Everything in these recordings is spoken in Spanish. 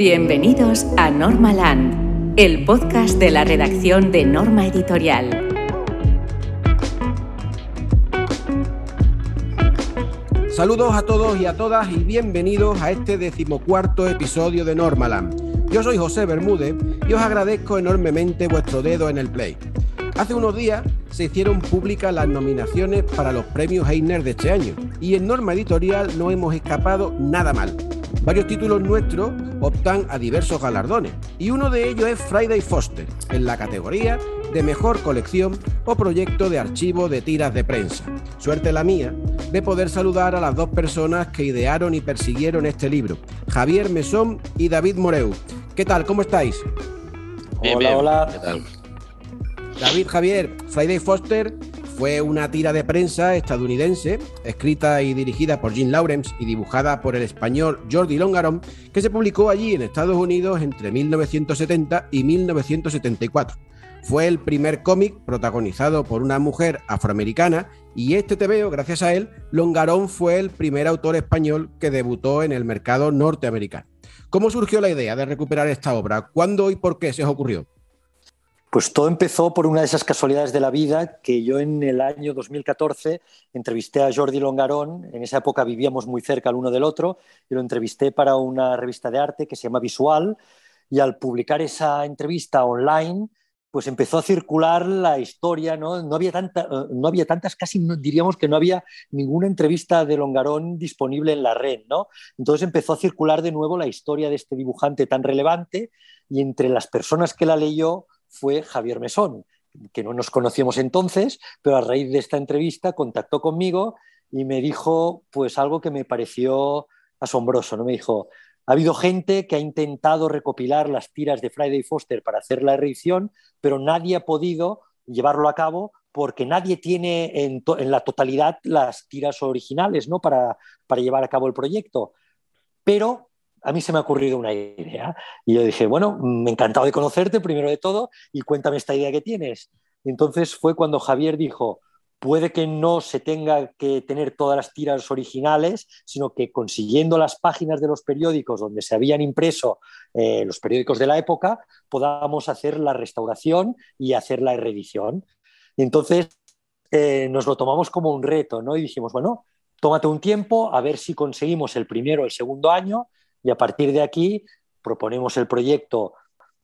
Bienvenidos a Normaland, el podcast de la redacción de Norma Editorial. Saludos a todos y a todas y bienvenidos a este decimocuarto episodio de Normaland. Yo soy José Bermúdez y os agradezco enormemente vuestro dedo en el play. Hace unos días se hicieron públicas las nominaciones para los premios Heiner de este año y en Norma Editorial no hemos escapado nada mal. Varios títulos nuestros optan a diversos galardones y uno de ellos es Friday Foster, en la categoría de mejor colección o proyecto de archivo de tiras de prensa. Suerte la mía de poder saludar a las dos personas que idearon y persiguieron este libro, Javier Mesón y David Moreu. ¿Qué tal? ¿Cómo estáis? hola, hola. ¿Qué tal? David Javier, Friday Foster fue una tira de prensa estadounidense, escrita y dirigida por Jim Lawrence y dibujada por el español Jordi Longarón, que se publicó allí en Estados Unidos entre 1970 y 1974. Fue el primer cómic protagonizado por una mujer afroamericana y este veo, gracias a él, Longarón fue el primer autor español que debutó en el mercado norteamericano. ¿Cómo surgió la idea de recuperar esta obra? ¿Cuándo y por qué se os ocurrió? Pues todo empezó por una de esas casualidades de la vida que yo en el año 2014 entrevisté a Jordi Longarón. En esa época vivíamos muy cerca el uno del otro y lo entrevisté para una revista de arte que se llama Visual. Y al publicar esa entrevista online, pues empezó a circular la historia, ¿no? No había, tanta, no había tantas, casi diríamos que no había ninguna entrevista de Longarón disponible en la red, ¿no? Entonces empezó a circular de nuevo la historia de este dibujante tan relevante y entre las personas que la leyó fue Javier Mesón, que no nos conocíamos entonces, pero a raíz de esta entrevista contactó conmigo y me dijo pues algo que me pareció asombroso, ¿no? Me dijo, ha habido gente que ha intentado recopilar las tiras de Friday Foster para hacer la reedición, pero nadie ha podido llevarlo a cabo porque nadie tiene en, la totalidad las tiras originales ¿no? para, para llevar a cabo el proyecto. Pero a mí se me ha ocurrido una idea. Y yo dije, bueno, me encantado de conocerte, primero de todo, y cuéntame esta idea que tienes. Y entonces fue cuando Javier dijo, puede que no se tenga que tener todas las tiras originales, sino que consiguiendo las páginas de los periódicos donde se habían impreso eh, los periódicos de la época, podamos hacer la restauración y hacer la reedición. Y entonces eh, nos lo tomamos como un reto, ¿no? Y dijimos, bueno, tómate un tiempo a ver si conseguimos el primero o el segundo año y a partir de aquí proponemos el proyecto.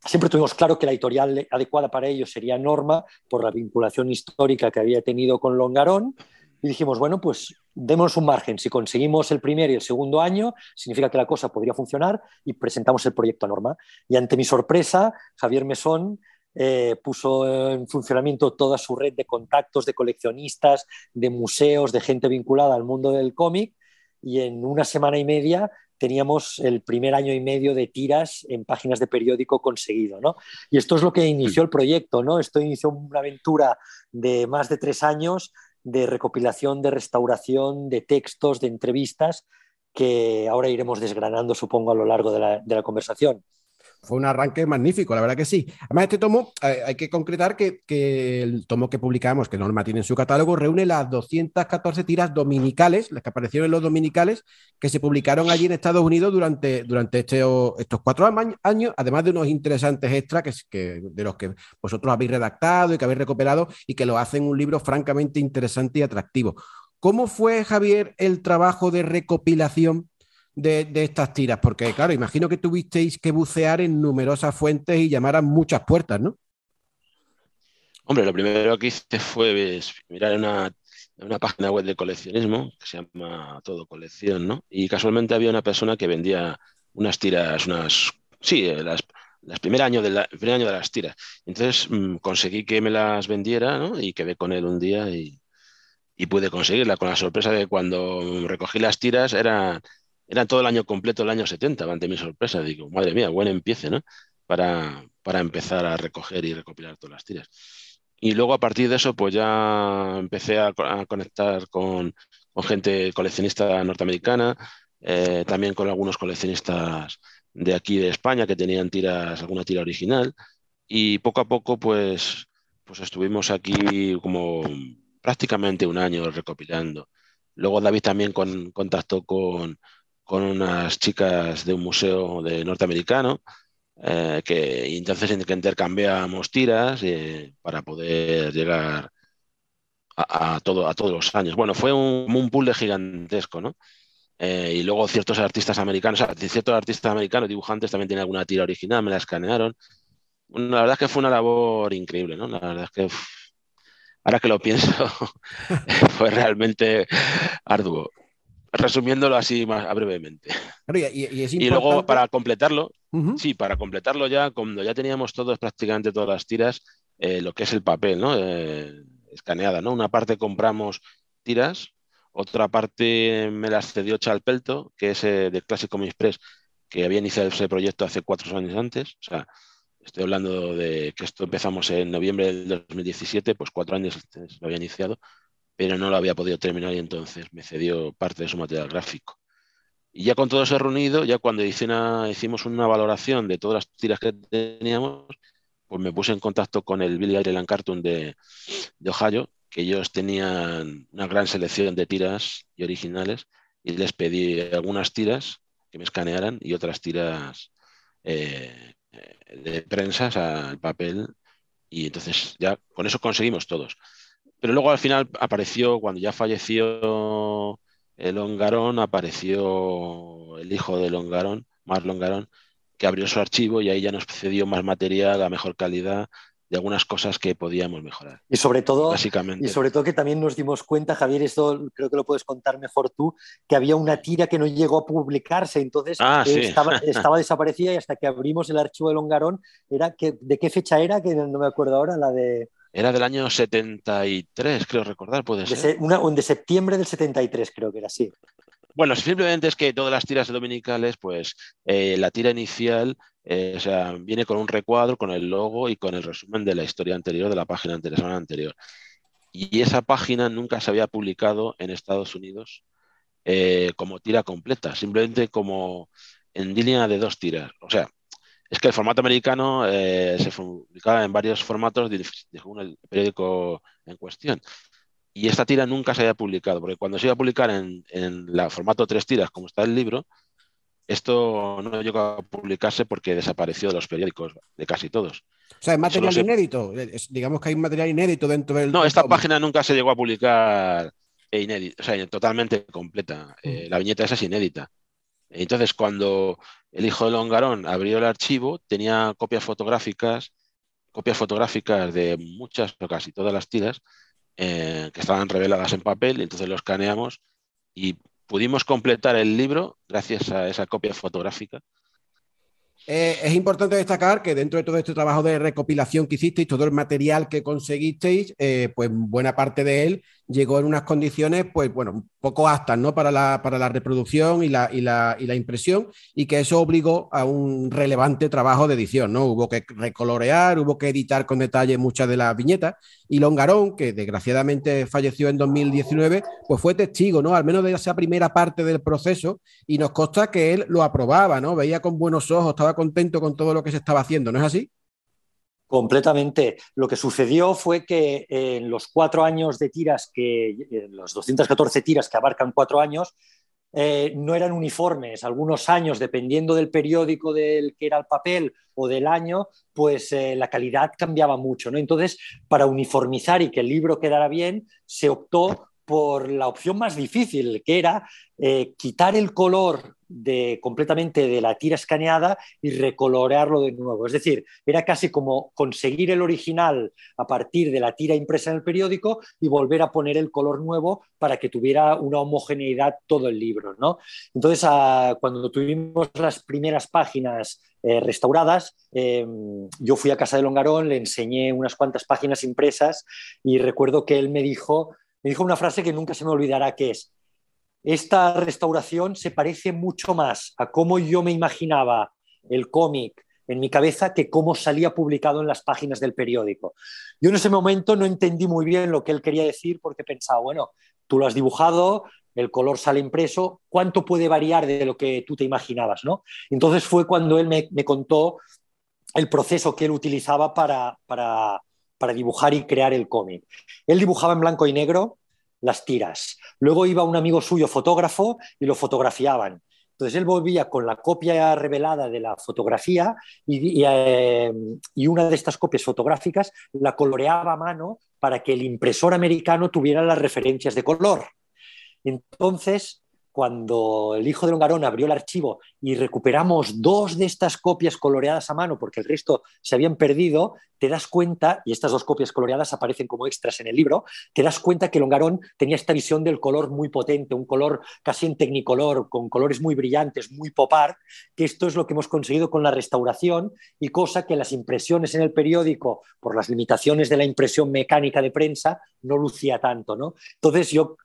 Siempre tuvimos claro que la editorial adecuada para ello sería Norma, por la vinculación histórica que había tenido con Longarón. Y dijimos, bueno, pues démonos un margen. Si conseguimos el primer y el segundo año, significa que la cosa podría funcionar y presentamos el proyecto a Norma. Y ante mi sorpresa, Javier Mesón eh, puso en funcionamiento toda su red de contactos de coleccionistas, de museos, de gente vinculada al mundo del cómic. Y en una semana y media teníamos el primer año y medio de tiras en páginas de periódico conseguido. ¿no? Y esto es lo que inició el proyecto. ¿no? Esto inició una aventura de más de tres años de recopilación, de restauración, de textos, de entrevistas, que ahora iremos desgranando, supongo, a lo largo de la, de la conversación fue un arranque magnífico, la verdad que sí. Además, este tomo, eh, hay que concretar que, el tomo que publicamos, que Norma tiene en su catálogo, reúne las 214 tiras dominicales, las que aparecieron en los dominicales, que se publicaron allí en Estados Unidos durante, durante este, estos cuatro años, además de unos interesantes extras que, de los que vosotros habéis redactado y que habéis recuperado y que lo hacen un libro francamente interesante y atractivo. ¿Cómo fue, Javier, el trabajo de recopilación de, estas tiras? Porque, claro, imagino que tuvisteis que bucear en numerosas fuentes y llamar a muchas puertas, ¿no? Hombre, lo primero que hice fue mirar en una, una, página web de coleccionismo que se llama Todo Colección, ¿no? Y casualmente había una persona que vendía unas tiras, unas, sí, eh, las, las primer año de la, primer año de las tiras. Entonces mm, conseguí que me las vendiera, ¿no? Y quedé con él un día y, y pude conseguirla, con la sorpresa de cuando recogí las tiras eran era todo el año completo, el año 70, ante mi sorpresa. Digo, madre mía, buen empiece, ¿no? Para, para empezar a recoger y recopilar todas las tiras. Y luego a partir de eso, pues ya empecé a, conectar con, con, gente coleccionista norteamericana, eh, también con algunos coleccionistas de aquí de España que tenían tiras, alguna tira original. Y poco a poco, pues, pues estuvimos aquí como prácticamente un año recopilando. Luego David también con, contactó con, con unas chicas de un museo de norteamericano, eh, que y entonces intercambiamos tiras eh, para poder llegar a, todo, a todos los años. Bueno, fue un, un de gigantesco, ¿no? Eh, y luego ciertos artistas americanos, ciertos artistas americanos, dibujantes, también tienen alguna tira original, me la escanearon. la verdad es que fue una labor increíble, ¿no? La verdad es que, ahora que lo pienso, fue realmente arduo resumiéndolo así más brevemente. y, luego para completarlo, sí, para completarlo ya, cuando ya teníamos todos prácticamente todas las tiras, eh, lo que es el papel, ¿no? Eh, escaneada, ¿no? Una parte compramos tiras, otra parte me las cedió Chalpelto, que es eh, de Classic Comics Press, que había iniciado ese proyecto hace cuatro años antes. O sea, estoy hablando de que esto empezamos en noviembre del 2017, pues cuatro años lo había iniciado pero no lo había podido terminar y entonces me cedió parte de su material gráfico. Y ya con todo eso reunido, ya cuando hicimos una valoración de todas las tiras que teníamos, pues me puse en contacto con el Billy Ireland Cartoon de, Ohio, que ellos tenían una gran selección de tiras y originales, y les pedí algunas tiras que me escanearan y otras tiras eh, de prensa, al papel, y entonces ya con eso conseguimos todos. Pero luego al final apareció, cuando ya falleció el Longarón, apareció el hijo de Longarón, Mar Longarón, que abrió su archivo y ahí ya nos cedió más material a mejor calidad de algunas cosas que podíamos mejorar. Y sobre todo, Y sobre todo que también nos dimos cuenta, Javier, esto creo que lo puedes contar mejor tú, que había una tira que no llegó a publicarse, entonces ah, estaba, estaba, desaparecida y hasta que abrimos el archivo de Longarón, era que, ¿de qué fecha era? Que no me acuerdo ahora, la de... Era del año 73, creo recordar, puede ser. De, de septiembre del 73, creo que era así. Bueno, simplemente es que todas las tiras dominicales, pues eh, la tira inicial eh, o sea, viene con un recuadro, con el logo y con el resumen de la historia anterior, de la página anterior, anterior. Y esa página nunca se había publicado en Estados Unidos eh, como tira completa, simplemente como en línea de dos tiras. O sea, es que el formato americano eh, se publicaba en varios formatos según el periódico en cuestión. Y esta tira nunca se había publicado, porque cuando se iba a publicar en, en la formato tres tiras, como está el libro, esto no llegó a publicarse porque desapareció de los periódicos de casi todos. O sea, es material inédito. digamos que hay material inédito dentro del. No, esta página nunca se llegó a publicar inédito, o sea, totalmente completa. Eh, mm. la viñeta esa es inédita. Entonces, cuando el hijo de Longarón abrió el archivo, tenía copias fotográficas, copias fotográficas de muchas o casi todas las tiras eh, que estaban reveladas en papel, y entonces los escaneamos y pudimos completar el libro gracias a esa copia fotográfica. Eh, es importante destacar que dentro de todo este trabajo de recopilación que hicisteis, todo el material que conseguisteis, eh, pues buena parte de él llegó en unas condiciones, pues bueno, poco aptas, ¿no? Para la, para la reproducción y la, y, la, y la, impresión, y que eso obligó a un relevante trabajo de edición, ¿no? Hubo que recolorear, hubo que editar con detalle muchas de las viñetas, y Longarón, que desgraciadamente falleció en 2019, pues fue testigo, ¿no? Al menos de esa primera parte del proceso, y nos consta que él lo aprobaba, ¿no? Veía con buenos ojos, estaba contento con todo lo que se estaba haciendo, ¿no es así? Completamente. Lo que sucedió fue que en los cuatro años de tiras, que, los 214 tiras que abarcan cuatro años, eh, no eran uniformes. Algunos años, dependiendo del periódico del que era el papel o del año, pues eh, la calidad cambiaba mucho. ¿no? Entonces, para uniformizar y que el libro quedara bien, se optó por la opción más difícil, que era eh, quitar el color de, completamente de la tira escaneada y recolorearlo de nuevo. Es decir, era casi como conseguir el original a partir de la tira impresa en el periódico y volver a poner el color nuevo para que tuviera una homogeneidad todo el libro. ¿no? Entonces, ah, cuando tuvimos las primeras páginas eh, restauradas, em, yo fui a casa de Longarón, le enseñé unas cuantas páginas impresas y recuerdo que él me dijo, me dijo una frase que nunca se me olvidará, que es, esta restauración se parece mucho más a cómo yo me imaginaba el cómic en mi cabeza que cómo salía publicado en las páginas del periódico. Yo en ese momento no entendí muy bien lo que él quería decir porque pensaba, bueno, tú lo has dibujado, el color sale impreso, ¿cuánto puede variar de lo que tú te imaginabas? ¿no? Entonces fue cuando él me, contó el proceso que él utilizaba para, para, para dibujar y crear el cómic. Él dibujaba en blanco y negro, las tiras. Luego iba un amigo suyo fotógrafo y lo fotografiaban. Entonces él volvía con la copia revelada de la fotografía y, eh, y, una de estas copias fotográficas la coloreaba a mano para que el impresor americano tuviera las referencias de color. Entonces cuando el hijo de Longarón abrió el archivo y recuperamos dos de estas copias coloreadas a mano, porque el resto se habían perdido, te das cuenta, y estas dos copias coloreadas aparecen como extras en el libro, te das cuenta que Longarón tenía esta visión del color muy potente, un color casi en tecnicolor, con colores muy brillantes, muy pop art, que esto es lo que hemos conseguido con la restauración y cosa que las impresiones en el periódico, por las limitaciones de la impresión mecánica de prensa, no lucía tanto. ¿no? Entonces yo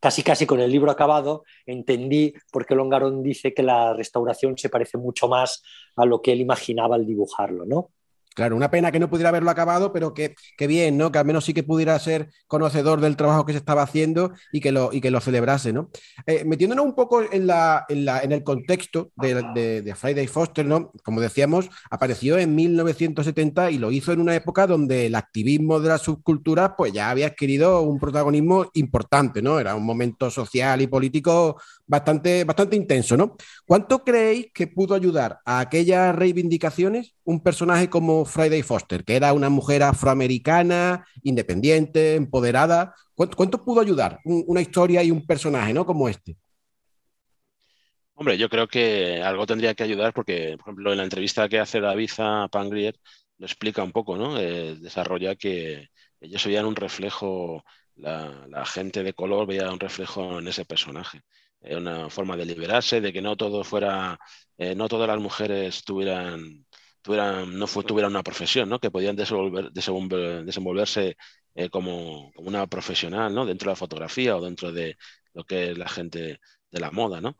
casi casi con el libro acabado, entendí por qué Longarón dice que la restauración se parece mucho más a lo que él imaginaba al dibujarlo, ¿no? Claro, una pena que no pudiera haberlo acabado, pero que, bien, ¿no? Que al menos sí que pudiera ser conocedor del trabajo que se estaba haciendo y que lo, y que lo celebrase, ¿no? Eh, metiéndonos un poco en, la, en, el contexto de, de, Friday Foster, ¿no? Como decíamos, apareció en 1970 y lo hizo en una época donde el activismo de las subculturas pues ya había adquirido un protagonismo importante, ¿no? Era un momento social y político bastante, bastante intenso, ¿no? ¿Cuánto creéis que pudo ayudar a aquellas reivindicaciones un personaje como Friday Foster, que era una mujer afroamericana, independiente, empoderada. ¿Cuánto, pudo ayudar una historia y un personaje ¿no? como este? Hombre, yo creo que algo tendría que ayudar porque, por ejemplo, en la entrevista que hace David a Pangrier, lo explica un poco, ¿no? Eh, desarrolla que ellos veían un reflejo, la, gente de color veía un reflejo en ese personaje. una forma de liberarse, de que no todo fuera, eh, no todas las mujeres tuvieran no fue, tuvieran una profesión, ¿no? que podían desenvolverse eh, como, una profesional ¿no? dentro de la fotografía o dentro de lo que es la gente de la moda. ¿no?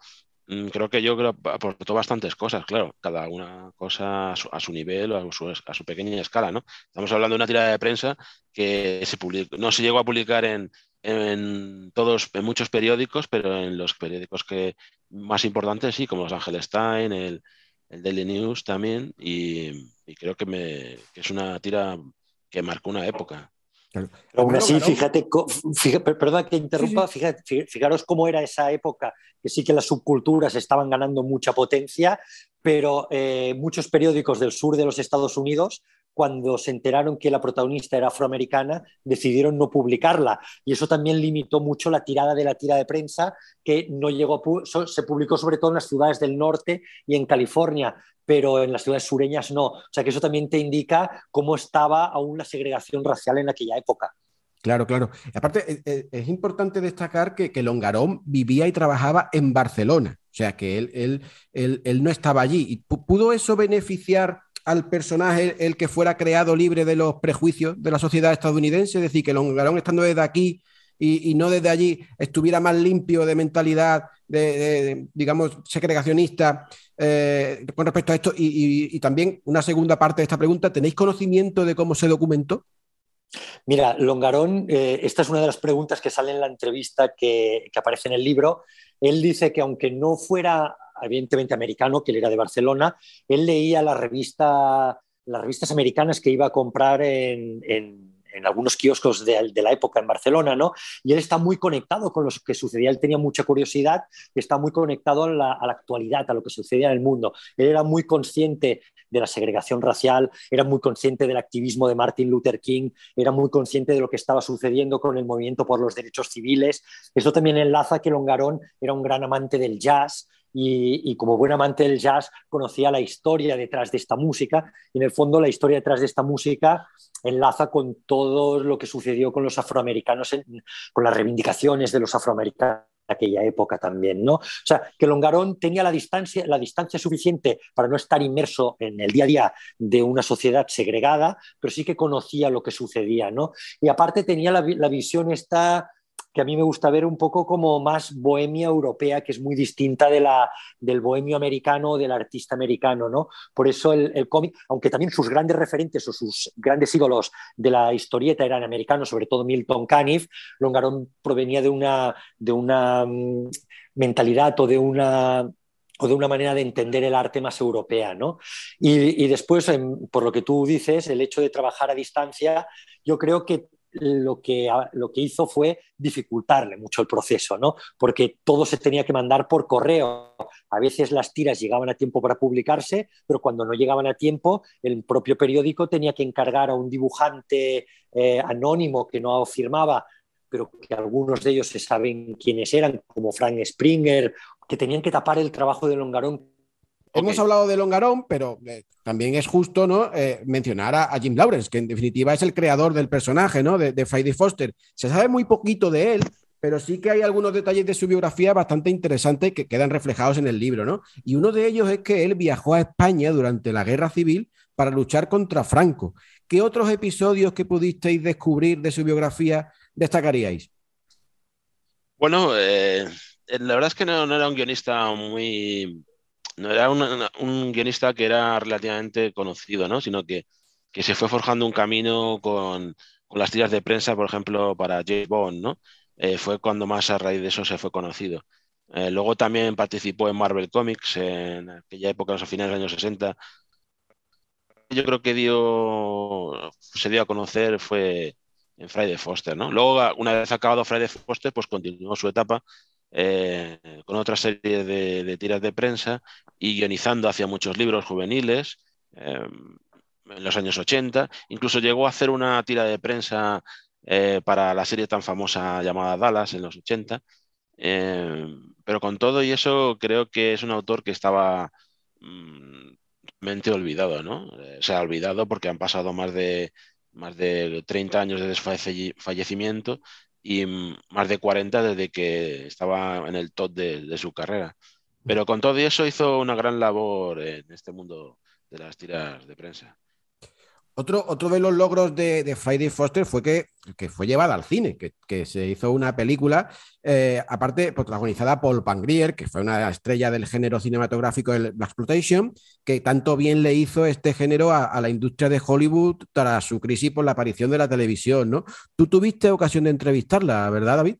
Mm, creo que yo creo, aportó bastantes cosas, claro, cada una cosa a su, nivel o a su, pequeña escala. ¿no? Estamos hablando de una tirada de prensa que no se llegó a publicar en, todos, en muchos periódicos, pero en los periódicos que más importantes, sí, como los Angeles Times, el, el Daily News también, y, creo que, me, es una tira que marcó una época. aún así, fíjate, perdón que interrumpa, fijaros cómo era esa época, que sí que las subculturas estaban ganando mucha potencia, pero eh, muchos periódicos del sur de los Estados Unidos cuando se enteraron que la protagonista era afroamericana, decidieron no publicarla. Y eso también limitó mucho la tirada de la tira de prensa, que no llegó se publicó sobre todo en las ciudades del norte y en California, pero en las ciudades sureñas no. O sea que eso también te indica cómo estaba aún la segregación racial en aquella época. Claro, claro. Aparte, e, e, es, importante destacar que, que, Longarón vivía y trabajaba en Barcelona, o sea que él, él, no estaba allí. ¿Y ¿Pudo eso beneficiar al personaje el que fuera creado libre de los prejuicios de la sociedad estadounidense, es decir, que Longarón estando desde aquí y, no desde allí estuviera más limpio de mentalidad, de, digamos, segregacionista eh, con respecto a esto. Y, también una segunda parte de esta pregunta, ¿tenéis conocimiento de cómo se documentó? Mira, Longarón, eh, esta es una de las preguntas que sale en la entrevista que, que aparece en el libro. Él dice que aunque no fuera evidentemente americano, que él era de Barcelona, él leía la revista, las revistas americanas que iba a comprar en, algunos kioscos de, la época en Barcelona, ¿no? Y él está muy conectado con lo que sucedía, él tenía mucha curiosidad está muy conectado a la, a la, actualidad, a lo que sucedía en el mundo. Él era muy consciente de la segregación racial, era muy consciente del activismo de Martin Luther King, era muy consciente de lo que estaba sucediendo con el movimiento por los derechos civiles. Eso también enlaza que Longarón era un gran amante del jazz, y, como buen amante del jazz conocía la historia detrás de esta música y en el fondo la historia detrás de esta música enlaza con todo lo que sucedió con los afroamericanos, con las reivindicaciones de los afroamericanos aquella época también, ¿no? O sea, que Longarón tenía la distancia, la distancia suficiente para no estar inmerso en el día a día de una sociedad segregada, pero sí que conocía lo que sucedía, ¿no? Y aparte tenía la, la visión esta que a mí me gusta ver un poco como más bohemia europea, que es muy distinta de la, del bohemio americano o del artista americano, ¿no? Por eso el, cómic, aunque también sus grandes referentes o sus grandes ídolos de la historieta eran americanos, sobre todo Milton Caniff, Longarón provenía de una, de una mm, mentalidad o de una o de una manera de entender el arte más europea, ¿no? Y, después, por lo que tú dices, el hecho de trabajar a distancia, yo creo que lo que, lo que hizo fue dificultarle mucho el proceso, ¿no? Porque todo se tenía que mandar por correo. A veces las tiras llegaban a tiempo para publicarse, pero cuando no llegaban a tiempo, el propio periódico tenía que encargar a un dibujante eh, anónimo que no firmaba pero que algunos de ellos se saben quiénes eran, como Frank Springer, que tenían que tapar el trabajo de Longarón Hemos hablado de Longarón, pero eh, también es justo ¿no? Eh, mencionar a, Jim Lawrence, que en definitiva es el creador del personaje ¿no? de, Friday Foster. Se sabe muy poquito de él, pero sí que hay algunos detalles de su biografía bastante interesantes que quedan reflejados en el libro. ¿no? Y uno de ellos es que él viajó a España durante la Guerra Civil para luchar contra Franco. ¿Qué otros episodios que pudisteis descubrir de su biografía destacaríais? Bueno, eh, la verdad es que no era un guionista muy no era un guionista que era relativamente conocido, ¿no? sino que, que se fue forjando un camino con, con, las tiras de prensa, por ejemplo, para James Bond, ¿no? Eh, fue cuando más a raíz de eso se fue conocido. Eh, luego también participó en Marvel Comics en aquella época, a finales de los años 60. Yo creo que dio, se dio a conocer fue en Friday Foster, ¿no? Luego, una vez acabado Friday Foster, pues continuó su etapa eh, con otra serie de, tiras de prensa y guionizando hacia muchos libros juveniles em, en los años 80. Incluso llegó a hacer una tira de prensa eh, para la serie tan famosa llamada Dallas en los 80. Em, pero con todo y eso creo que es un autor que estaba mm, mente olvidado, ¿no? Eh, se ha olvidado porque han pasado más de, más de 30 años de desfallecimiento y más de 40 desde que estaba en el top de, su carrera. Pero con todo eso hizo una gran labor en este mundo de las tiras de prensa. Otro, otro de los logros de, Friday Foster fue que, fue llevada al cine, que, se hizo una película, eh, aparte protagonizada por Pangrier, que fue una estrella del género cinematográfico del Black Exploitation, que tanto bien le hizo este género a, la industria de Hollywood tras su crisis por la aparición de la televisión. ¿no? Tú tuviste ocasión de entrevistarla, ¿verdad, David?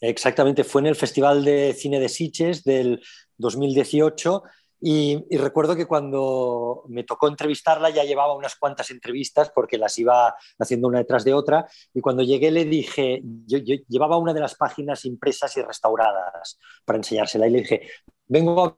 Exactamente, fue en el Festival de Cine de Sitges del 2018 y, recuerdo que cuando me tocó entrevistarla ya llevaba unas cuantas entrevistas porque las iba haciendo una detrás de otra y cuando llegué le dije, yo, llevaba una de las páginas impresas y restauradas para enseñársela y le dije, vengo a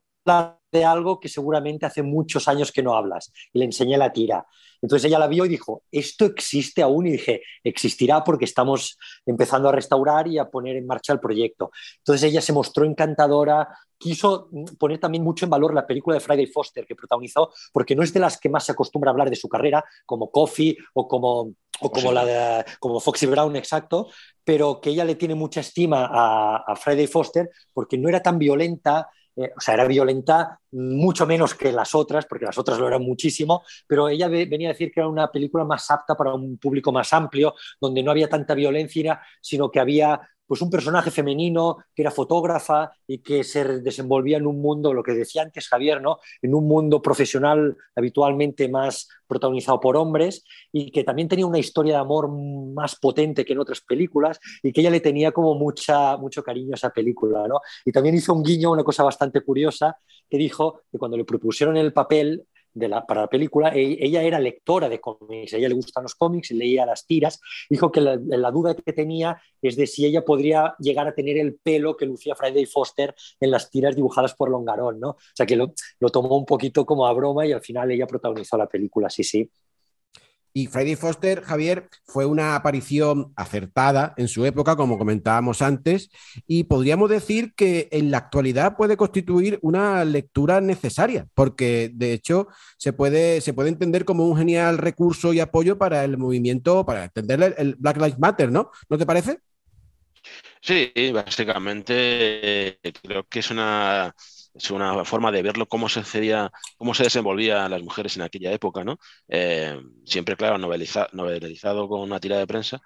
de algo que seguramente hace muchos años que no hablas y le enseñé la tira. Entonces ella la vio y dijo, ¿esto existe aún? Y dije, existirá porque estamos empezando a restaurar y a poner en marcha el proyecto. Entonces ella se mostró encantadora, quiso poner también mucho en valor la película de Friday Foster que protagonizó, porque no es de las que más se acostumbra a hablar de su carrera, como Coffee o como, o como, la de, como Foxy Brown, exacto, pero que ella le tiene mucha estima a, a Friday Foster porque no era tan violenta, eh, o sea, era violenta mucho menos que las otras, porque las otras lo eran muchísimo, pero ella venía a decir que era una película más apta para un público más amplio, donde no había tanta violencia, sino que había pues un personaje femenino que era fotógrafa y que se desenvolvía en un mundo, lo que decía antes Javier, ¿no? en un mundo profesional habitualmente más protagonizado por hombres y que también tenía una historia de amor más potente que en otras películas y que ella le tenía como mucha, mucho cariño a esa película. ¿no? Y también hizo un guiño, una cosa bastante curiosa, que dijo que cuando le propusieron el papel, para la película, e, ella era lectora de cómics, ella le gustan los cómics, leía las tiras, dijo que la, duda que tenía es de si ella podría llegar a tener el pelo que lucía Friday Foster en las tiras dibujadas por Longarón, ¿no? O sea que lo, lo tomó un poquito como a broma y al final ella protagonizó la película, sí, sí. Y Friday Foster, Javier, fue una aparición acertada en su época, como comentábamos antes, y podríamos decir que en la actualidad puede constituir una lectura necesaria, porque de hecho se puede, se puede entender como un genial recurso y apoyo para el movimiento, para entender el Black Lives Matter, ¿no? ¿No te parece? Sí, básicamente creo que es una es una forma de verlo cómo se cómo se desenvolvían las mujeres en aquella época, ¿no? Eh, siempre, claro, novelizado con una tira de prensa,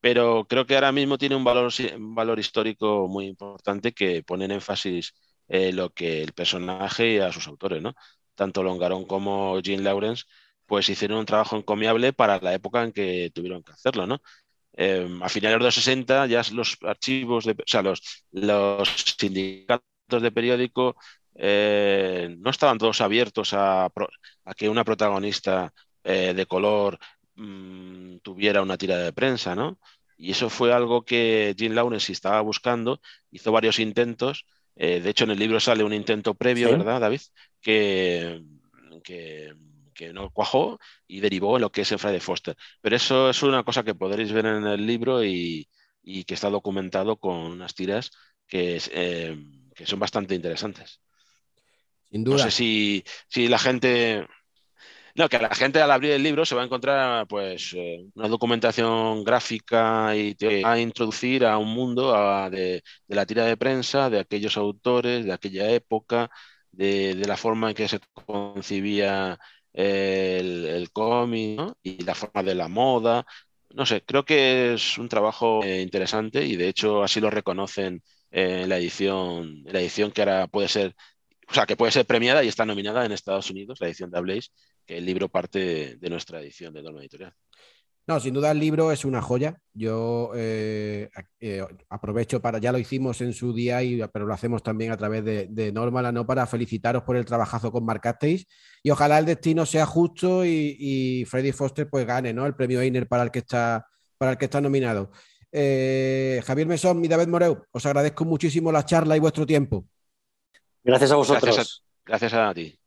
pero creo que ahora mismo tiene un valor, un valor histórico muy importante que pone en énfasis eh, lo que el personaje y a sus autores, ¿no? Tanto Longarón como Jean Lawrence, pues hicieron un trabajo encomiable para la época en que tuvieron que hacerlo, ¿no? Eh, a finales de los 60 ya los archivos, de, o sea, los, los sindicatos de periódico eh, no estaban todos abiertos a, que una protagonista eh, de color mm, tuviera una tira de prensa, ¿no? Y eso fue algo que Jim Lawrence estaba buscando, hizo varios intentos. Eh, de hecho, en el libro sale un intento previo, ¿verdad, David? Que, que, no cuajó y derivó en lo que es el Friday Foster. Pero eso es una cosa que podréis ver en el libro y, que está documentado con unas tiras que, eh, que son bastante interesantes. Sin duda. No sé si, si la gente no, que la gente al abrir el libro se va a encontrar pues eh, una documentación gráfica y te va a introducir a un mundo de, la tira de prensa, de aquellos autores, de aquella época, de, la forma en que se concibía el, el cómic y la forma de la moda. No sé, creo que es un trabajo eh, interesante y de hecho así lo reconocen en la edición, en la edición que ahora puede ser o sea, que puede ser premiada y está nominada en Estados Unidos, la edición de Ablaze, que el libro parte de, nuestra edición de Norma Editorial. No, sin duda el libro es una joya. Yo eh, eh, aprovecho para, ya lo hicimos en su día, y, pero lo hacemos también a través de, de Norma, ¿no? Para felicitaros por el trabajazo con marcasteis y ojalá el destino sea justo y, Freddy Foster pues gane, ¿no? El premio Einer para el que está, para el que está nominado. Eh, Javier Mesón y David Moreu, os agradezco muchísimo la charla y vuestro tiempo. Gracias a vosotros. Gracias a, ti.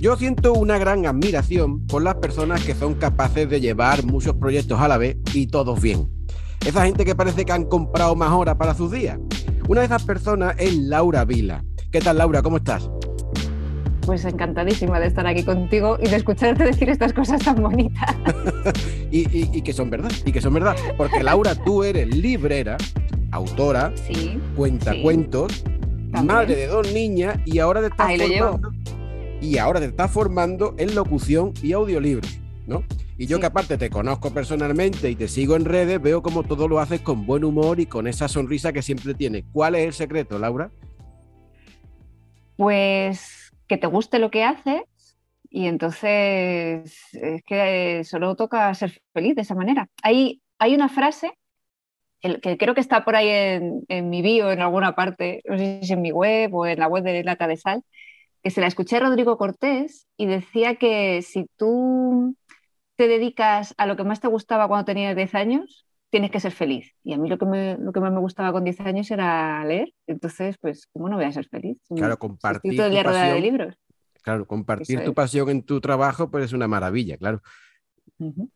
Yo siento una gran admiración por las personas que son capaces de llevar muchos proyectos a la vez y todos bien. Esa gente que parece que han comprado más horas para sus días. Una de esas personas es Laura Vila. ¿Qué tal, Laura? ¿Cómo estás? Pues encantadísima de estar aquí contigo y de escucharte decir estas cosas tan bonitas. y, que son verdad, y que son verdad. Porque Laura, tú eres librera, autora, sí, cuentacuentos, madre de dos niñas y ahora te estás formando. Y ahora te estás formando en locución y audiolibros, ¿no? Y yo que aparte te conozco personalmente y te sigo en redes, veo como todo lo haces con buen humor y con esa sonrisa que siempre tienes. ¿Cuál es el secreto, Laura? Pues que te guste lo que haces y entonces es que solo toca ser feliz de esa manera. Hay, hay una frase que creo que está por ahí en, mi bio, en alguna parte, no sé si en mi web o en la web de Lata de Sal, que se la escuché Rodrigo Cortés y decía que si tú te dedicas a lo que más te gustaba cuando tenías 10 años, tienes que ser feliz. Y a mí lo que, lo que más me gustaba con 10 años era leer. Entonces, pues, ¿cómo no voy a ser feliz? Claro, compartir. tu pasión, de libros. Claro, compartir tu pasión en tu trabajo, pues es una maravilla, claro.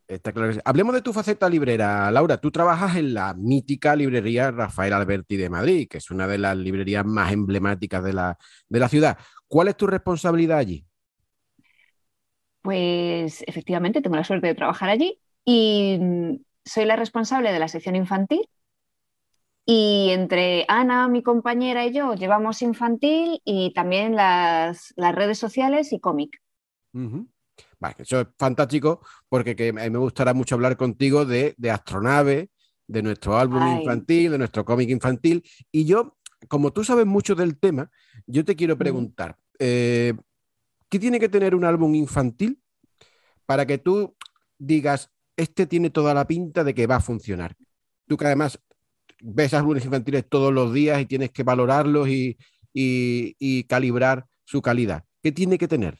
Está claro Hablemos de tu faceta librera, Laura. Tú trabajas en la mítica librería Rafael Alberti de Madrid, que es una de las librerías más emblemáticas de la, de la ciudad. ¿Cuál es tu responsabilidad allí? Pues efectivamente tengo la suerte de trabajar allí y soy la responsable de la sección infantil y entre Ana, mi compañera y yo llevamos infantil y también las, redes sociales y cómic. eso es fantástico porque me gustará mucho hablar contigo de, Astronave, de nuestro álbum infantil, de nuestro cómic infantil. Y yo, como tú sabes mucho del tema, yo te quiero preguntar, eh, ¿qué tiene que tener un álbum infantil para que tú digas, este tiene toda la pinta de que va a funcionar. Tú que además ves álbumes infantiles todos los días y tienes que valorarlos y, calibrar su calidad. ¿Qué tiene que tener?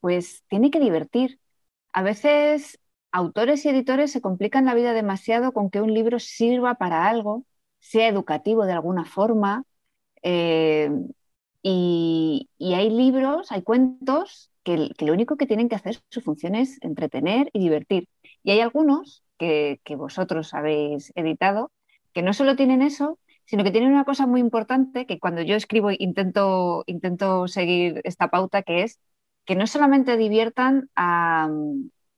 Pues tiene que divertir. A veces autores y editores se complican la vida demasiado con que un libro sirva para algo, sea educativo de alguna forma. Eh, y, hay libros, hay cuentos que, lo único que tienen que hacer, su función es entretener y divertir. Y hay algunos que, vosotros habéis editado que no solo tienen eso, sino que tienen una cosa muy importante que cuando yo escribo intento, intento seguir esta pauta, que es que no solamente diviertan a,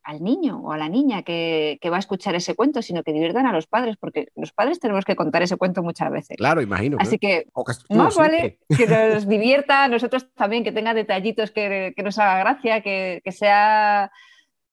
al niño o a la niña que, va a escuchar ese cuento, sino que diviertan a los padres, porque los padres tenemos que contar ese cuento muchas veces. Claro, imagino. Así que más vale que nos divierta, nosotros también, que tenga detallitos que, nos haga gracia, que, sea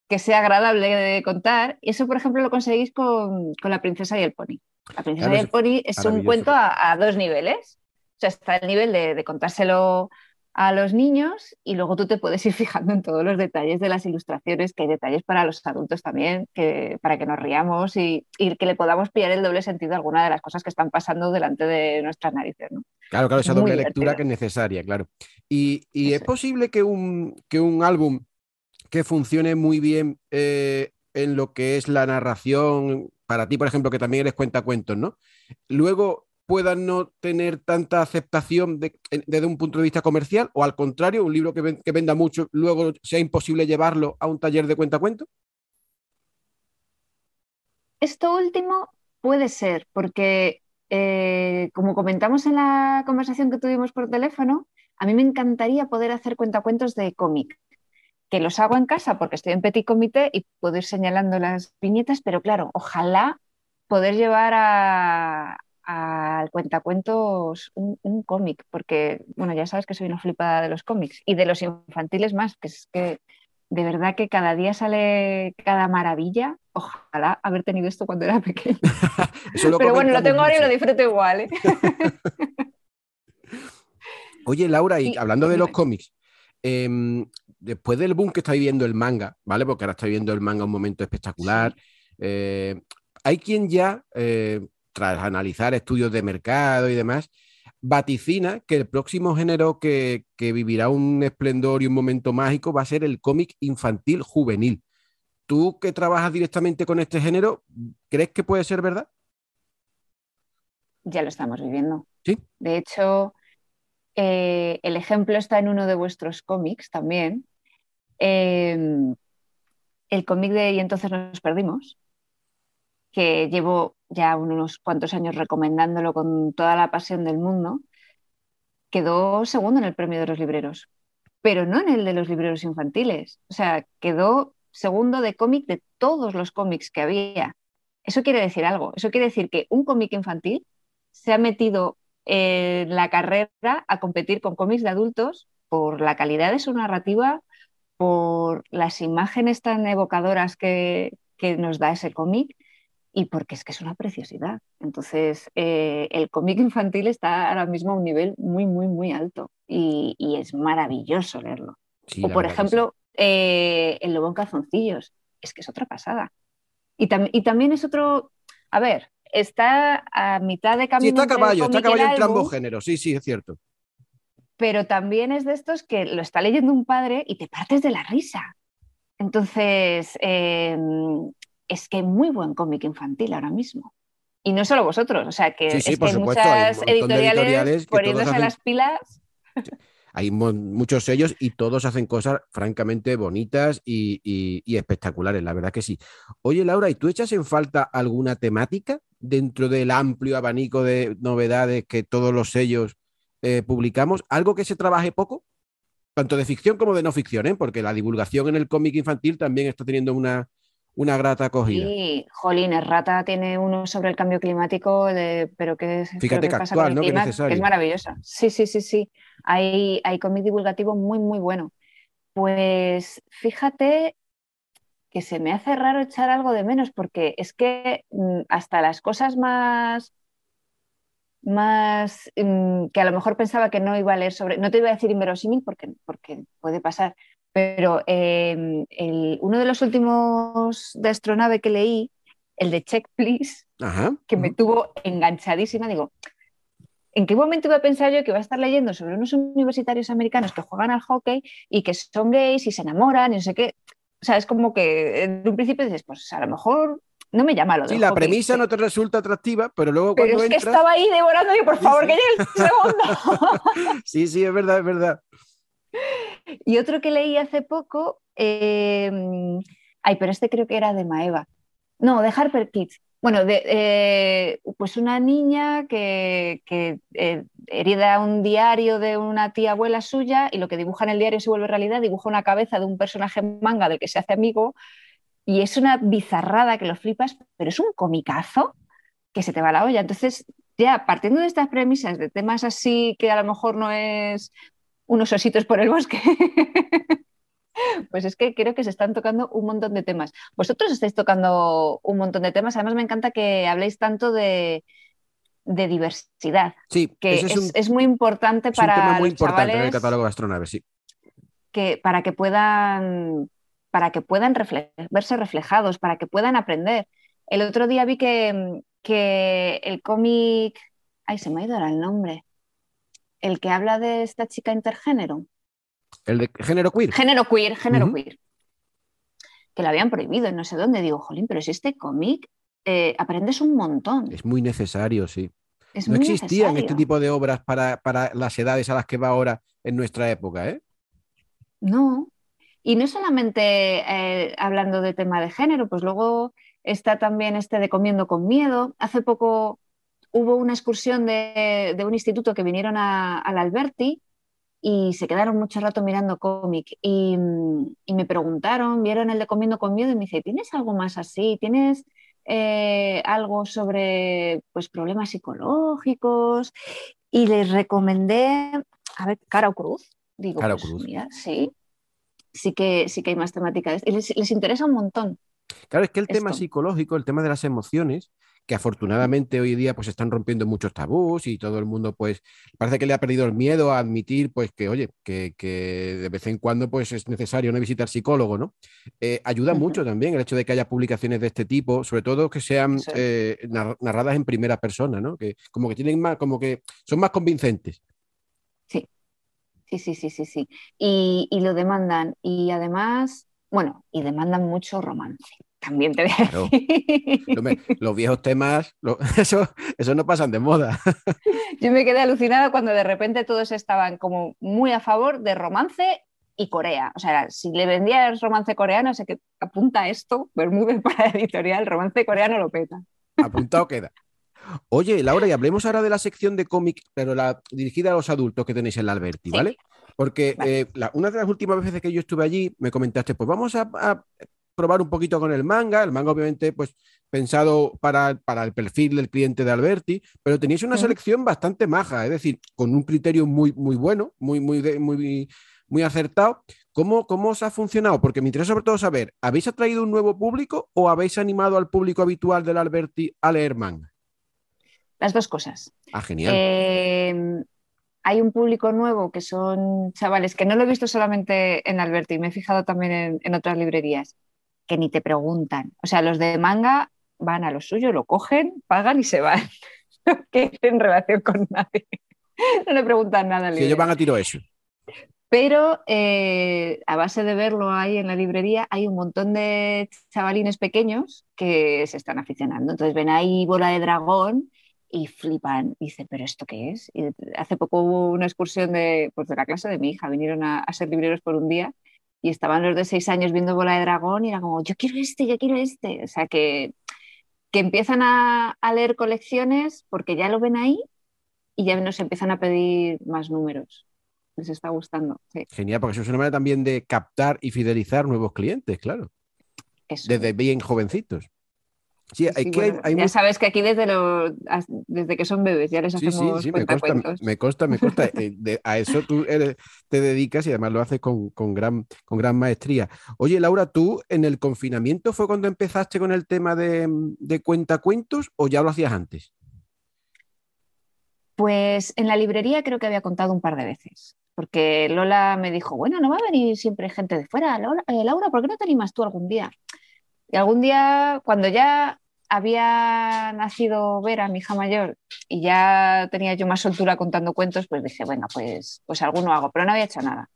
que sea agradable de contar. Y eso, por ejemplo, lo conseguís con, La princesa y el pony. La princesa y el pony es un cuento a, dos niveles. O sea, está el nivel de, contárselo a los niños y luego tú te puedes ir fijando en todos los detalles de las ilustraciones, que hay detalles para los adultos también, que, para que nos riamos y, que le podamos pillar el doble sentido a alguna de las cosas que están pasando delante de nuestras narices. ¿no? Claro, claro, esa doble lectura que es necesaria, claro. Y, es posible que un, que un álbum que funcione muy bien eh, en lo que es la narración, para ti, por ejemplo, que también eres cuentacuentos, ¿no? Luego puedan no tener tanta aceptación desde un punto de vista comercial o al contrario, un libro que, venda mucho, luego sea imposible llevarlo a un taller de cuentacuentos? Esto último puede ser, porque eh, como comentamos en la conversación que tuvimos por teléfono, a mí me encantaría poder hacer cuentacuentos de cómic, que los hago en casa porque estoy en petit comité y puedo ir señalando las viñetas, pero claro, ojalá poder llevar a, al cuentacuentos un, un cómic, porque, bueno, ya sabes que soy una flipada de los cómics y de los infantiles más, que es que de verdad que cada día sale cada maravilla. Ojalá haber tenido esto cuando era pequeño. Pero bueno, lo tengo ahora y lo disfruto igual. ¿eh? Oye, Laura, y, hablando de los cómics, em, después del boom que está viviendo el manga, ¿vale? Porque ahora está viviendo el manga un momento espectacular. Eh, hay quien ya eh, tras analizar estudios de mercado y demás, vaticina que el próximo género que, vivirá un esplendor y un momento mágico va a ser el cómic infantil juvenil. Tú que trabajas directamente con este género, ¿crees que puede ser verdad? Ya lo estamos viviendo. Sí. De hecho, eh, el ejemplo está en uno de vuestros cómics también. Em, el cómic de Y entonces nos perdimos, que llevo ya unos cuantos años recomendándolo con toda la pasión del mundo, quedó segundo en el premio de los libreros, pero no en el de los libreros infantiles. O sea, quedó segundo de cómic de todos los cómics que había. Eso quiere decir algo. Eso quiere decir que un cómic infantil se ha metido en la carrera a competir con cómics de adultos por la calidad de su narrativa, por las imágenes tan evocadoras que, que nos da ese cómic y porque es que es una preciosidad. Entonces, eh, el cómic infantil está ahora mismo a un nivel muy, muy, muy alto y, es maravilloso leerlo. o, por ejemplo, eh, El lobo en calzoncillos, es que es otra pasada. Y, y, también es otro, a ver, está a mitad de camino. Sí, está a caballo, está a caballo entre ambos géneros, sí, sí, es cierto. Pero también es de estos que lo está leyendo un padre y te partes de la risa. Entonces, em, es que hay muy buen cómic infantil ahora mismo. Y no solo vosotros, o sea que, es que hay muchas editoriales, poniéndose las pilas. Hay muchos sellos y todos hacen cosas francamente bonitas y, espectaculares, la verdad que sí. Oye, Laura, ¿y tú echas en falta alguna temática dentro del amplio abanico de novedades que todos los sellos eh, publicamos? ¿Algo que se trabaje poco? Tanto de ficción como de no ficción, ¿eh? porque la divulgación en el cómic infantil también está teniendo una, una grata acogida. Sí, Jolín, Rata tiene uno sobre el cambio climático, pero que, Fíjate que, actual, ¿no? que, es maravillosa. Sí, sí, sí, sí. Hay, hay cómic divulgativo muy, muy bueno. Pues fíjate que se me hace raro echar algo de menos, porque es que mm, hasta las cosas más más mm, que a lo mejor pensaba que no iba a leer sobre, no te iba a decir inverosímil porque, porque puede pasar, pero em, uno de los últimos de astronave que leí, el de Check Please, que me tuvo enganchadísima, digo, ¿en qué momento iba a pensar yo que iba a estar leyendo sobre unos universitarios americanos que juegan al hockey y que son gays y se enamoran y no sé qué? O sea, es como que en un principio dices, pues a lo mejor no me llama lo de Sí, la premisa no te resulta atractiva, pero luego cuando pero es que estaba ahí devorando y por favor, que llegue el segundo. sí, sí, es verdad, es verdad. Y otro que leí hace poco, em, ay, pero este creo que era de Maeva. No, de Harper Kids. Bueno, de, eh, pues una niña que, eh, herida un diario de una tía abuela suya y lo que dibuja en el diario se vuelve realidad, dibuja una cabeza de un personaje manga del que se hace amigo y es una bizarrada que lo flipas, pero es un comicazo que se te va la olla. Entonces, ya partiendo de estas premisas, de temas así que a lo mejor no es unos ositos por el bosque. Pues es que creo que se están tocando un montón de temas. Vosotros estáis tocando un montón de temas. Además, me encanta que habléis tanto de, de diversidad. Sí, que es, un- muy importante Es un para tema muy los importante en el catálogo de astronaves, sí. que, para que puedan, para que puedan refle- verse reflejados, para que puedan aprender. El otro día vi que, que el cómic, ay, se me ha ido ahora el nombre, el que habla de esta chica intergénero, El de género queer. género queer, género queer, que lo habían prohibido en no sé dónde. Digo, jolín, pero si este cómic eh, aprendes un montón. Es muy necesario, sí. Es no existían este tipo de obras para, para las edades a las que va ahora en nuestra época, ¿eh? No. Y no solamente eh, hablando de tema de género, pues luego está también este de Comiendo con Miedo. Hace poco hubo una excursión de, de un instituto que vinieron a- al Alberti y se quedaron mucho rato mirando cómic y, mm, y me preguntaron, vieron el de Comiendo con Miedo y me dice, ¿tienes algo más así? ¿Tienes eh, algo sobre pues, problemas psicológicos? Y les recomendé, a ver, Cara o Cruz. Digo, Cara pues, Cruz. mira, sí, sí que, sí que hay más temática. de esto. Y les, les interesa un montón. Claro, es que el tema psicológico, el tema de las emociones, que afortunadamente hoy día pues están rompiendo muchos tabús y todo el mundo pues parece que le ha perdido el miedo a admitir pues que oye, que, que de vez en cuando pues es necesario una visita al psicólogo, ¿no? Eh, ayuda mucho también el hecho de que haya publicaciones de este tipo, sobre todo que sean eh, nar- narradas en primera persona, ¿no? Que como que tienen más, como que son más convincentes. Sí, sí, sí, sí, sí. Y, y lo demandan. Y además, bueno, y demandan mucho romance. También te voy a decir. Los viejos temas, eso, eso no pasan de moda. Yo me quedé alucinada cuando de repente todos estaban como muy a favor de romance y Corea. O sea, si le vendías romance coreano, sé que apunta esto, Bermúdez para editorial, romance coreano lo peta. Apuntado queda. Oye, Laura, y hablemos ahora de la sección de cómic, pero la dirigida a los adultos que tenéis en la Alberti, Sí. Porque Vale. eh, la- una de las últimas veces que yo estuve allí, me comentaste, pues vamos a, a probar un poquito con el manga. El manga, obviamente, pues pensado para, para el perfil del cliente de Alberti, pero teníais una selección bastante maja, es decir, con un criterio muy, muy bueno, muy, muy, de- muy, muy acertado. ¿Cómo, ¿Cómo os ha funcionado? Porque me interesa sobre todo saber, ¿habéis atraído un nuevo público o habéis animado al público habitual del Alberti a leer manga? Las dos cosas. Ah, genial. Eh, hay un público nuevo que son chavales que no lo he visto solamente en Alberti, me he fijado también en, en otras librerías, que ni te preguntan. O sea, los de manga van a lo suyo, lo cogen, pagan y se van. No quieren relación con nadie. No le preguntan nada al si ellos van a tiro eso. Pero eh, a base de verlo ahí en la librería, hay un montón de chavalines pequeños que se están aficionando. Entonces ven ahí bola de dragón y flipan. Dicen, ¿pero esto qué es? Y hace poco hubo una excursión de, pues de la clase de mi hija. Vinieron a, a ser libreros por un día y estaban los de seis años viendo bola de dragón y era como, yo quiero este, yo quiero este. O sea que, que empiezan a, a leer colecciones porque ya lo ven ahí y ya nos empiezan a pedir más números. Les está gustando. Sí. Genial, porque eso es una manera también de captar y fidelizar nuevos clientes, claro, Eso. desde bien jovencitos. Sí, hay Sí, que hay- bueno, hay ya sabes que aquí desde, lo, desde que son bebés ya les Sí, sí, hacemos sí, me cuentacuentos. me consta. Eh, de- a eso tú eres- te dedicas y además lo haces con, con gran, con gran maestría. Oye, Laura, ¿tú en el confinamiento fue cuando empezaste con el tema de, de cuentacuentos o ya lo hacías antes? Pues en la librería creo que había contado un par de veces, porque Lola me dijo, bueno, no va a venir siempre gente de fuera. Laura, eh, Laura, ¿por qué no te animas tú algún día? Y algún día, cuando ya había nacido Vera, mi hija mayor, y ya tenía yo más soltura contando cuentos, pues dije, venga, pues, pues alguno hago, pero no había hecho nada.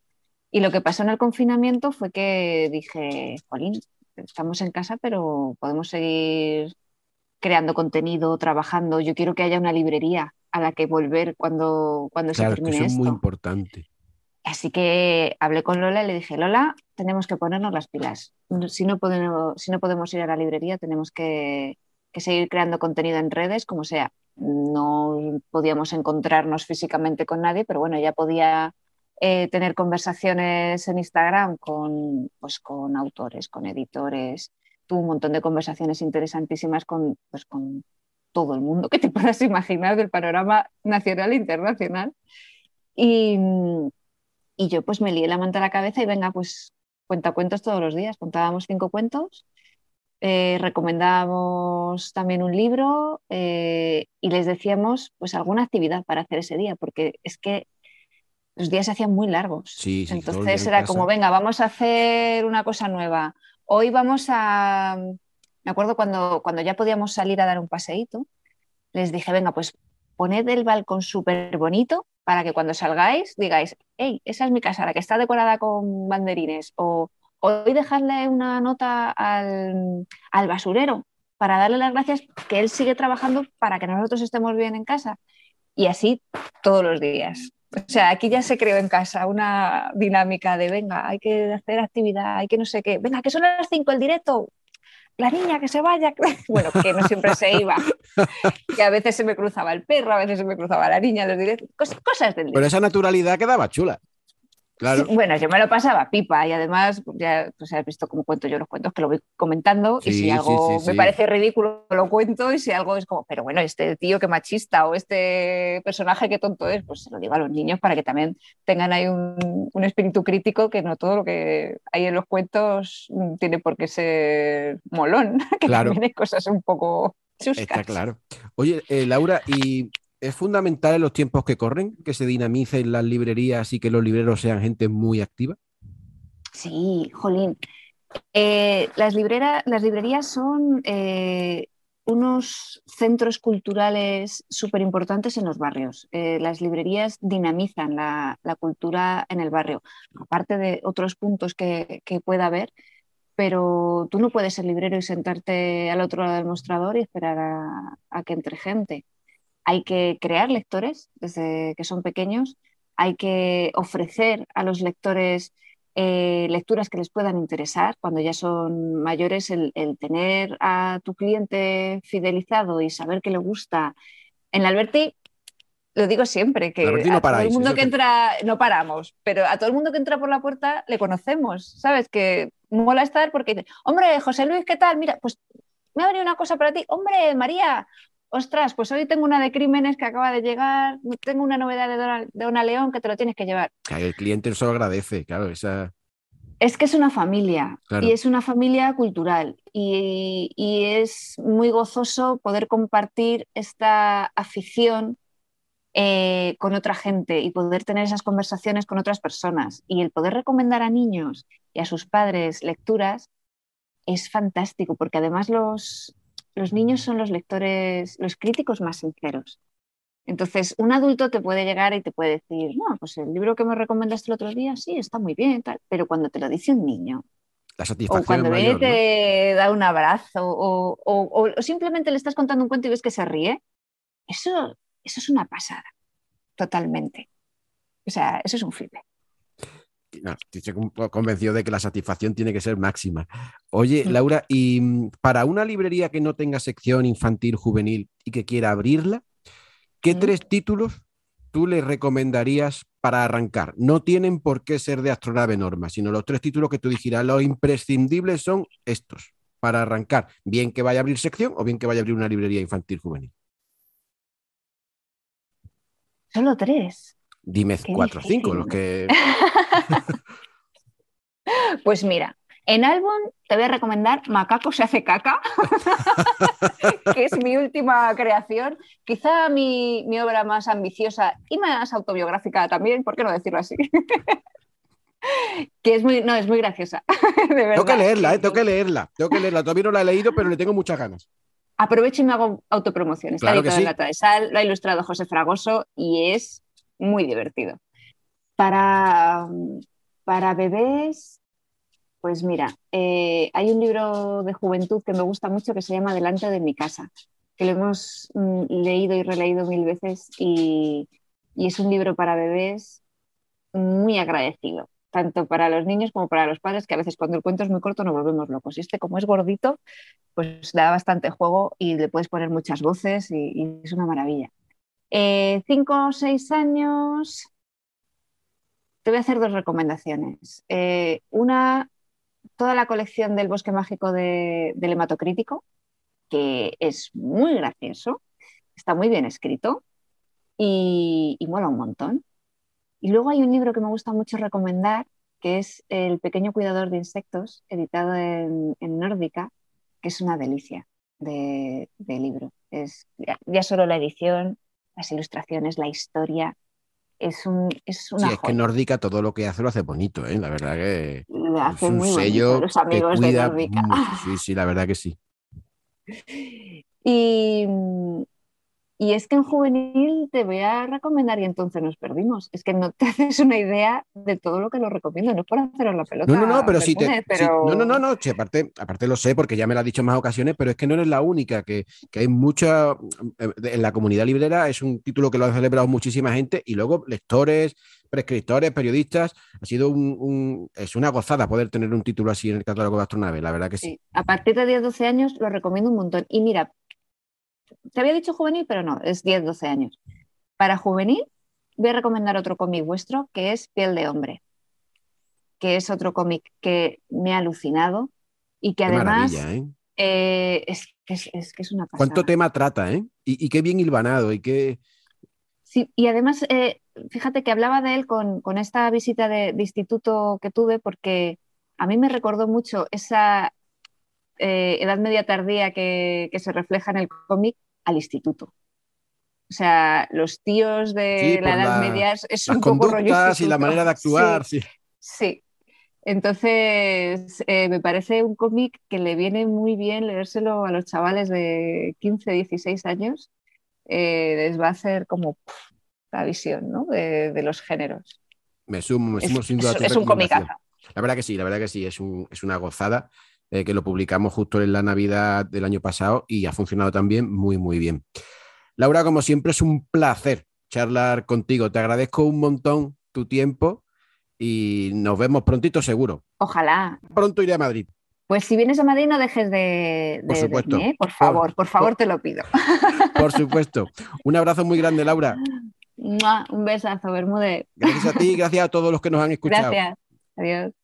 Y lo que pasó en el confinamiento fue que dije, Jolín, estamos en casa, pero podemos seguir creando contenido, trabajando. Yo quiero que haya una librería a la que volver cuando, cuando Claro, se que termine es muy importante. Así que hablé con Lola y le dije, Lola, tenemos que ponernos las pilas. Si no podemos, si no podemos ir a la librería, tenemos que, que seguir creando contenido en redes, como sea. No podíamos encontrarnos físicamente con nadie, pero bueno, ya podía eh, tener conversaciones en Instagram con, pues, con autores, con editores. Tuve un montón de conversaciones interesantísimas con, pues, con todo el mundo que te puedas imaginar del panorama nacional e internacional. Y, y yo pues me lié la manta a la cabeza y venga, pues cuenta cuentos todos los días. Contábamos cinco cuentos eh, recomendábamos también un libro eh, y les decíamos pues alguna actividad para hacer ese día, porque es que los días se hacían muy largos. Entonces era como, venga, vamos a hacer una cosa nueva. Hoy vamos a, me acuerdo cuando, cuando ya podíamos salir a dar un paseíto, les dije, venga, pues poned el balcón súper bonito para que cuando salgáis digáis, hey, esa es mi casa, la que está decorada con banderines, o hoy dejarle una nota al, al basurero para darle las gracias que él sigue trabajando para que nosotros estemos bien en casa. Y así todos los días. O sea, aquí ya se creó en casa una dinámica de, venga, hay que hacer actividad, hay que no sé qué, venga, que son las 5 el directo, la niña que se vaya, bueno, que no siempre se iba, que a veces se me cruzaba el perro, a veces se me cruzaba la niña, los directos, cosas del Pero esa naturalidad quedaba chula bueno, yo me lo pasaba pipa y además ya pues, has visto cómo cuento yo los cuentos, que lo voy comentando y si algo me parece ridículo lo cuento y si algo es como, pero bueno, este tío que machista o este personaje que tonto es, pues se lo digo a los niños para que también tengan ahí un, un espíritu crítico que no todo lo que hay en los cuentos tiene por qué ser molón, que también hay cosas un poco chuscas. Está claro. Oye, eh, Laura, y es fundamental en los tiempos que corren que se dinamicen las librerías y que los libreros sean gente muy activa. Sí, Jolín. Eh, las, las librerías son eh, unos centros culturales súper importantes en los barrios. Eh, las librerías dinamizan la, cultura en el barrio, aparte de otros puntos que, pueda haber, pero tú no puedes ser librero y sentarte al otro lado del mostrador y esperar a que entre gente hay que crear lectores desde que son pequeños, hay que ofrecer a los lectores eh, lecturas que les puedan interesar. Cuando ya son mayores, el, tener a tu cliente fidelizado y saber que le gusta. En la Alberti, lo digo siempre, que a todo el mundo que entra, no paramos, pero a todo el mundo que entra por la puerta le conocemos, ¿sabes? Que mola estar porque dice, hombre, José Luis, ¿qué tal? Mira, pues me ha venido una cosa para ti. Hombre, María, ostras, pues hoy tengo una de crímenes que acaba de llegar, tengo una novedad de Dona, León que te lo tienes que llevar. El cliente eso agradece, claro, esa... Es que es una familia y es una familia cultural y, es muy gozoso poder compartir esta afición eh, con otra gente y poder tener esas conversaciones con otras personas y el poder recomendar a niños y a sus padres lecturas es fantástico porque además los, los niños son los lectores, los críticos más sinceros. Entonces, un adulto te puede llegar y te puede decir, no, pues el libro que me recomendaste el otro día, sí, está muy bien, tal. pero cuando te lo dice un niño, la satisfacción o cuando viene te da un abrazo, o, simplemente le estás contando un cuento y ves que se ríe, eso, eso es una pasada, totalmente. O sea, eso es un flipe estoy convencido de que la satisfacción tiene que ser máxima. Oye, Laura, y mm, para una librería que no tenga sección infantil, juvenil y que quiera abrirla, ¿qué tres títulos tú le recomendarías para arrancar? No tienen por qué ser de astronave norma, sino los tres títulos que tú dijeras, los imprescindibles son estos para arrancar, bien que vaya a abrir sección o bien que vaya a abrir una librería infantil juvenil. Solo tres. Dime cuatro o cinco, los que. pues mira, en álbum te voy a recomendar Macaco se hace caca, que es mi última creación, quizá mi, obra más ambiciosa y más autobiográfica también, ¿por qué no decirlo así? que es muy, no, es muy graciosa. Tengo que leerla, eh, tengo que leerla, tengo que leerla. Todavía no la he leído, pero le tengo muchas ganas. Aprovecho y me hago autopromoción. Está claro en la Travesal, lo ha ilustrado José Fragoso y es muy divertido. Para, para bebés, pues mira, eh, hay un libro de juventud que me gusta mucho que se llama Delante de mi casa, que lo hemos mm, leído y releído mil veces y, es un libro para bebés muy agradecido, tanto para los niños como para los padres, que a veces cuando el cuento es muy corto nos volvemos locos. Y este, como es gordito, pues da bastante juego y le puedes poner muchas voces y es una maravilla. Eh, cinco o seis años, te voy a hacer dos recomendaciones. Eh, una, toda la colección del Bosque Mágico de, del Hematocrítico, que es muy gracioso, está muy bien escrito y, mola un montón. Y luego hay un libro que me gusta mucho recomendar, que es El pequeño cuidador de insectos, editado en, en Nórdica, que es una delicia de, libro. Es, ya, solo la edición, las ilustraciones, la historia, es, un, es una. Sí, es que Nórdica todo lo que hace lo hace bonito, ¿eh? la verdad que. Lo hace muy sello los amigos de Nórdica. Sí, sí, la verdad que sí. Y, y es que en juvenil te voy a recomendar y entonces nos perdimos. Es que no te haces una idea de todo lo que lo recomiendo, no es por haceros la pelota. No, no, no, pero sí te. no, no, no, no, aparte, aparte lo sé porque ya me lo has dicho en más ocasiones, pero es que no eres la única, que, que hay mucha. Eh, en la comunidad librera es un título que lo ha celebrado muchísima gente y luego lectores, prescriptores, periodistas. Ha sido un, es una gozada poder tener un título así en el catálogo de Astronave, la verdad que sí. sí. A partir de 10-12 años lo recomiendo un montón. Y mira, te había dicho juvenil, pero no, es 10-12 años. Para juvenil, voy a recomendar otro cómic vuestro que es Piel de Hombre, que es otro cómic que me ha alucinado y que además ¿eh? Eh, es, que es una pasada. ¿Cuánto tema trata? Eh? Y, qué bien hilvanado y qué... Sí, y además, eh, fíjate que hablaba de él con, esta visita de, instituto que tuve porque a mí me recordó mucho esa edad media tardía que, que se refleja en el cómic al instituto. O sea, los tíos de la edad media es un poco rollo y la manera de actuar, sí. Sí. Entonces, eh, me parece un cómic que le viene muy bien leérselo a los chavales de 15, 16 años. Eh, les va a hacer como la visión ¿no? de, los géneros. Me sumo, me sumo sin duda. Es, es un comicazo. La verdad que sí, la verdad que sí, es, un, es una gozada. Eh, que lo publicamos justo en la Navidad del año pasado y ha funcionado también muy, muy bien. Laura, como siempre, es un placer charlar contigo. Te agradezco un montón tu tiempo y nos vemos prontito seguro. Ojalá. Pronto iré a Madrid. Pues si vienes a Madrid no dejes de, por, supuesto. ¿eh? por favor, por, favor te lo pido. Por supuesto. Un abrazo muy grande, Laura. Un besazo, Bermúdez. Gracias a ti y gracias a todos los que nos han escuchado. Gracias. Adiós.